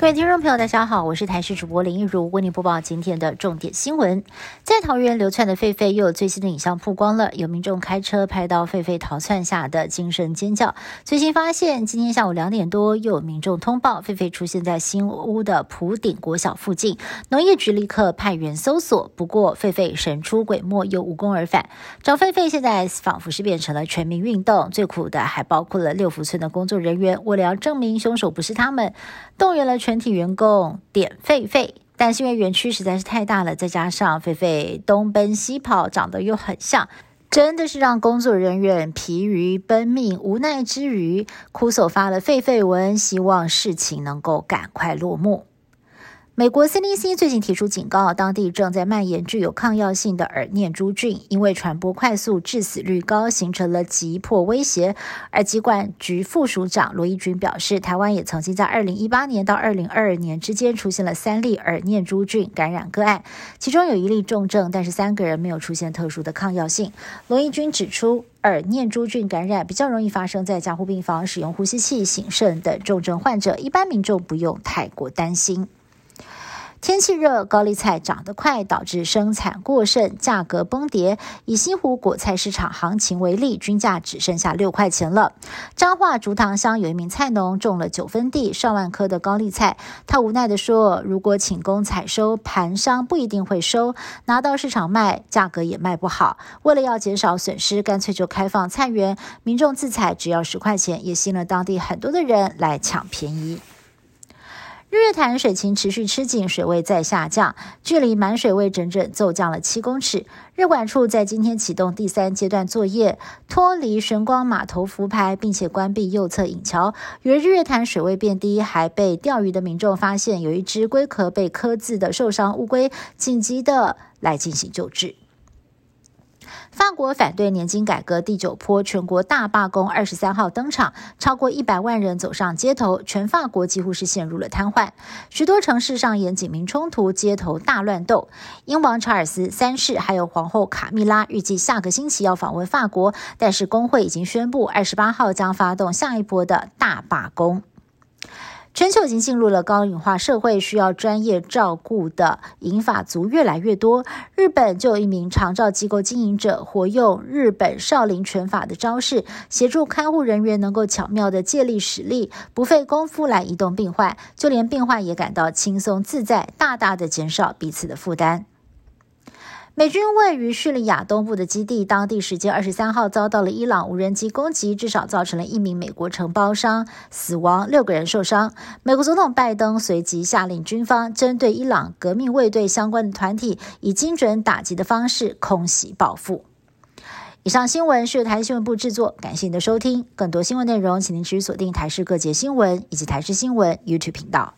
各位听众朋友，大家好，我是台视主播林一如，为您播报今天的重点新闻。在桃园流窜的狒狒又有最新的影像曝光了，有民众开车拍到狒狒逃窜下的惊声尖叫。最新发现，今天下午两点多，又有民众通报狒狒出现在新屋的普顶国小附近，农业局立刻派员搜索，不过狒狒神出鬼没，又无功而返。找狒狒现在仿佛是变成了全民运动，最苦的还包括了六福村的工作人员，为了要证明凶手不是他们，动员了全。全体员工点狒狒，但是因为园区实在是太大了，再加上狒狒东奔西跑，长得又很像，真的是让工作人员疲于奔命。无奈之余，哭手发了狒狒文，希望事情能够赶快落幕。美国 CDC 最近提出警告，当地正在蔓延具有抗药性的耳念珠菌，因为传播快速、致死率高，形成了急迫威胁。而疾管局副署长罗义军表示，台湾也曾经在2018年到2022年之间出现了三例耳念珠菌感染个案，其中有一例重症，但是三个人没有出现特殊的抗药性。罗义军指出，耳念珠菌感染比较容易发生在加护病房、使用呼吸器、醒肾等重症患者，一般民众不用太过担心。天气热，高丽菜长得快，导致生产过剩，价格崩跌。以西湖果菜市场行情为例，均价只剩下六块钱了。彰化竹塘乡有一名菜农种了九分地，上万棵的高丽菜，他无奈地说：“如果请工采收，盘商不一定会收，拿到市场卖，价格也卖不好。为了要减少损失，干脆就开放菜园，民众自采只要十块钱，也吸引了当地很多的人来抢便宜。”日月潭水情持续吃紧，水位在下降，距离满水位整整骤降了七公尺。日管处在今天启动第三阶段作业，脱离玄光码头浮排，并且关闭右侧引桥。由于日月潭水位变低，还被钓鱼的民众发现有一只龟壳被刻字的受伤乌龟，紧急的来进行救治。法国反对年金改革第九波全国大罢工二十三号登场，超过一百万人走上街头，全法国几乎是陷入了瘫痪，许多城市上演警民冲突，街头大乱斗。英王查尔斯三世还有皇后卡米拉预计下个星期要访问法国，但是工会已经宣布二十八号将发动下一波的大罢工。全球已经进入了高龄化社会，需要专业照顾的银发族越来越多。日本就有一名长照机构经营者，活用日本少林拳法的招式，协助看护人员能够巧妙的借力使力，不费功夫来移动病患，就连病患也感到轻松自在，大大的减少彼此的负担。美军位于叙利亚东部的基地，当地时间二十三号遭到了伊朗无人机攻击，至少造成了一名美国承包商死亡，六个人受伤。美国总统拜登随即下令军方针对伊朗革命卫队相关的团体，以精准打击的方式空袭报复。以上新闻是由台新闻部制作，感谢您的收听。更多新闻内容，请您持续锁定台视各界新闻以及台视新闻 YouTube 频道。